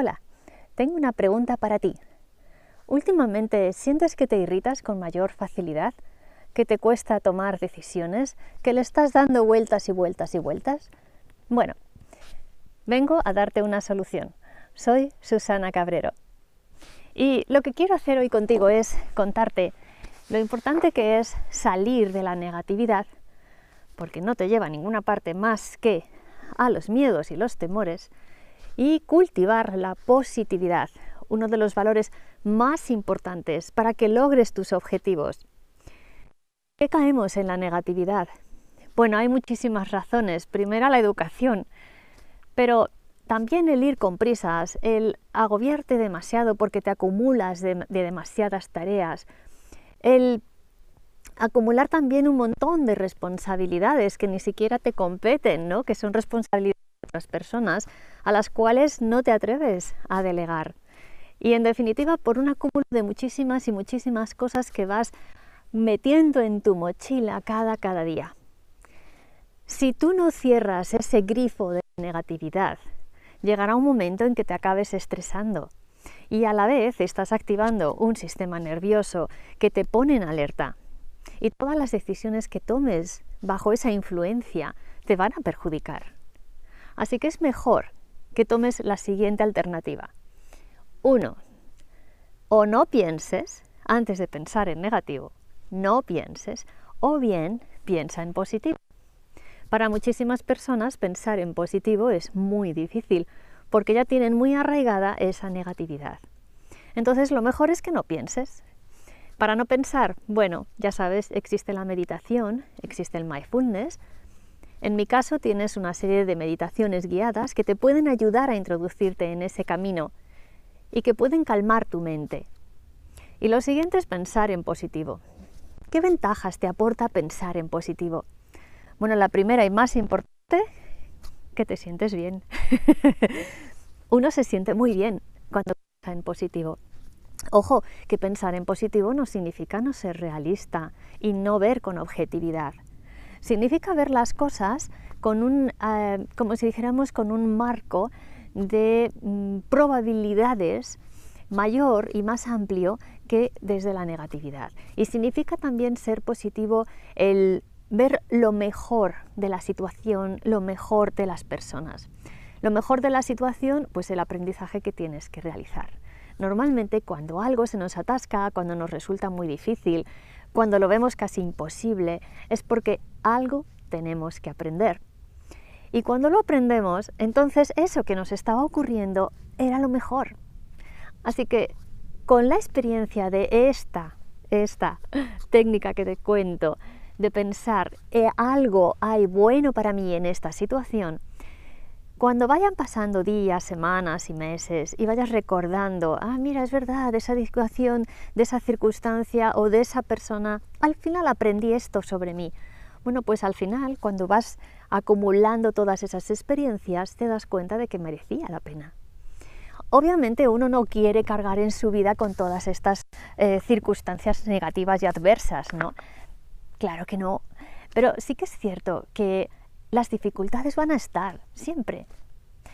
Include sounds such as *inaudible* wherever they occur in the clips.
Hola, tengo una pregunta para ti. ¿Últimamente sientes que te irritas con mayor facilidad? ¿Que te cuesta tomar decisiones? ¿Que le estás dando vueltas y vueltas y vueltas? Bueno, vengo a darte una solución. Soy Susana Cabrero. Y lo que quiero hacer hoy contigo es contarte lo importante que es salir de la negatividad, porque no te lleva a ninguna parte más que a los miedos y los temores, y cultivar la positividad, uno de los valores más importantes para que logres tus objetivos. ¿Qué caemos en la negatividad? Bueno, hay muchísimas razones. Primera, la educación, pero también el ir con prisas, el agobiarte demasiado porque te acumulas de, demasiadas tareas, el acumular también un montón de responsabilidades que ni siquiera te competen, ¿no? que son responsabilidades de otras personas a las cuales no te atreves a delegar. Y en definitiva, por un acúmulo de muchísimas y muchísimas cosas que vas metiendo en tu mochila cada, cada día. Si tú no cierras ese grifo de negatividad, llegará un momento en que te acabes estresando y a la vez estás activando un sistema nervioso que te pone en alerta. Y todas las decisiones que tomes bajo esa influencia te van a perjudicar. Así que es mejor que tomes la siguiente alternativa. Uno, o no pienses antes de pensar en negativo, no pienses, o bien piensa en positivo. Para muchísimas personas pensar en positivo es muy difícil porque ya tienen muy arraigada esa negatividad. Entonces lo mejor es que no pienses. Para no pensar, bueno, ya sabes, existe la meditación, existe el mindfulness, en mi caso tienes una serie de meditaciones guiadas que te pueden ayudar a introducirte en ese camino y que pueden calmar tu mente. Y lo siguiente es pensar en positivo. ¿Qué ventajas te aporta pensar en positivo? Bueno, la primera y más importante, que te sientes bien. *laughs* Uno se siente muy bien cuando piensa en positivo. Ojo, que pensar en positivo no significa no ser realista y no ver con objetividad significa ver las cosas con un, eh, como si dijéramos, con un marco de mm, probabilidades mayor y más amplio que desde la negatividad. Y significa también ser positivo el ver lo mejor de la situación, lo mejor de las personas. Lo mejor de la situación, pues el aprendizaje que tienes que realizar. Normalmente cuando algo se nos atasca, cuando nos resulta muy difícil, cuando lo vemos casi imposible, es porque algo tenemos que aprender. Y cuando lo aprendemos, entonces eso que nos estaba ocurriendo era lo mejor. Así que con la experiencia de esta, esta técnica que te cuento, de pensar, eh, algo hay bueno para mí en esta situación, cuando vayan pasando días, semanas y meses y vayas recordando, ah, mira, es verdad, esa situación, de esa circunstancia o de esa persona, al final aprendí esto sobre mí. Bueno, pues al final, cuando vas acumulando todas esas experiencias, te das cuenta de que merecía la pena. Obviamente uno no quiere cargar en su vida con todas estas eh, circunstancias negativas y adversas, ¿no? Claro que no. Pero sí que es cierto que las dificultades van a estar siempre.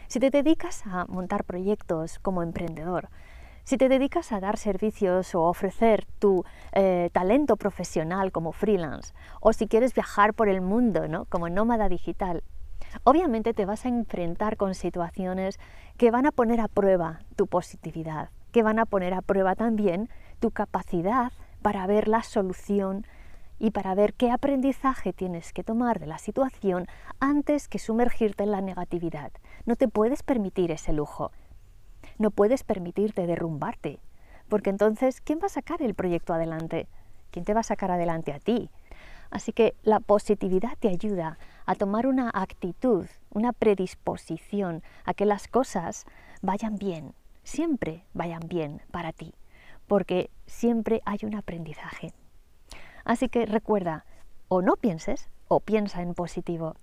Si te dedicas a montar proyectos como emprendedor, si te dedicas a dar servicios o ofrecer tu eh, talento profesional como freelance, o si quieres viajar por el mundo ¿no? como nómada digital, obviamente te vas a enfrentar con situaciones que van a poner a prueba tu positividad, que van a poner a prueba también tu capacidad para ver la solución y para ver qué aprendizaje tienes que tomar de la situación antes que sumergirte en la negatividad. No te puedes permitir ese lujo. No puedes permitirte derrumbarte, porque entonces, ¿quién va a sacar el proyecto adelante? ¿Quién te va a sacar adelante a ti? Así que la positividad te ayuda a tomar una actitud, una predisposición a que las cosas vayan bien, siempre vayan bien para ti, porque siempre hay un aprendizaje. Así que recuerda, o no pienses o piensa en positivo,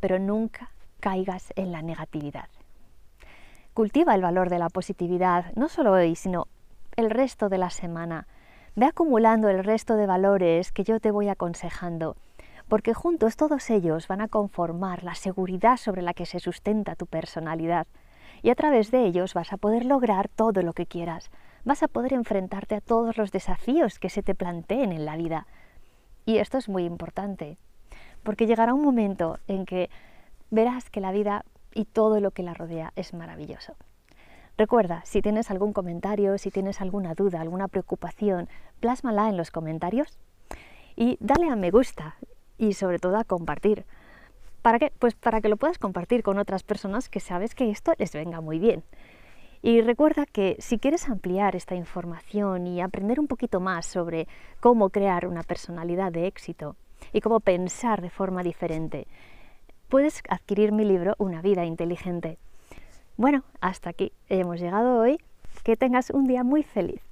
pero nunca caigas en la negatividad. Cultiva el valor de la positividad, no solo hoy, sino el resto de la semana. Ve acumulando el resto de valores que yo te voy aconsejando, porque juntos todos ellos van a conformar la seguridad sobre la que se sustenta tu personalidad y a través de ellos vas a poder lograr todo lo que quieras. Vas a poder enfrentarte a todos los desafíos que se te planteen en la vida. Y esto es muy importante, porque llegará un momento en que verás que la vida y todo lo que la rodea es maravilloso. Recuerda, si tienes algún comentario, si tienes alguna duda, alguna preocupación, plásmala en los comentarios y dale a me gusta y sobre todo a compartir. ¿Para qué? Pues para que lo puedas compartir con otras personas que sabes que esto les venga muy bien. Y recuerda que si quieres ampliar esta información y aprender un poquito más sobre cómo crear una personalidad de éxito y cómo pensar de forma diferente, puedes adquirir mi libro Una vida inteligente. Bueno, hasta aquí hemos llegado hoy. Que tengas un día muy feliz.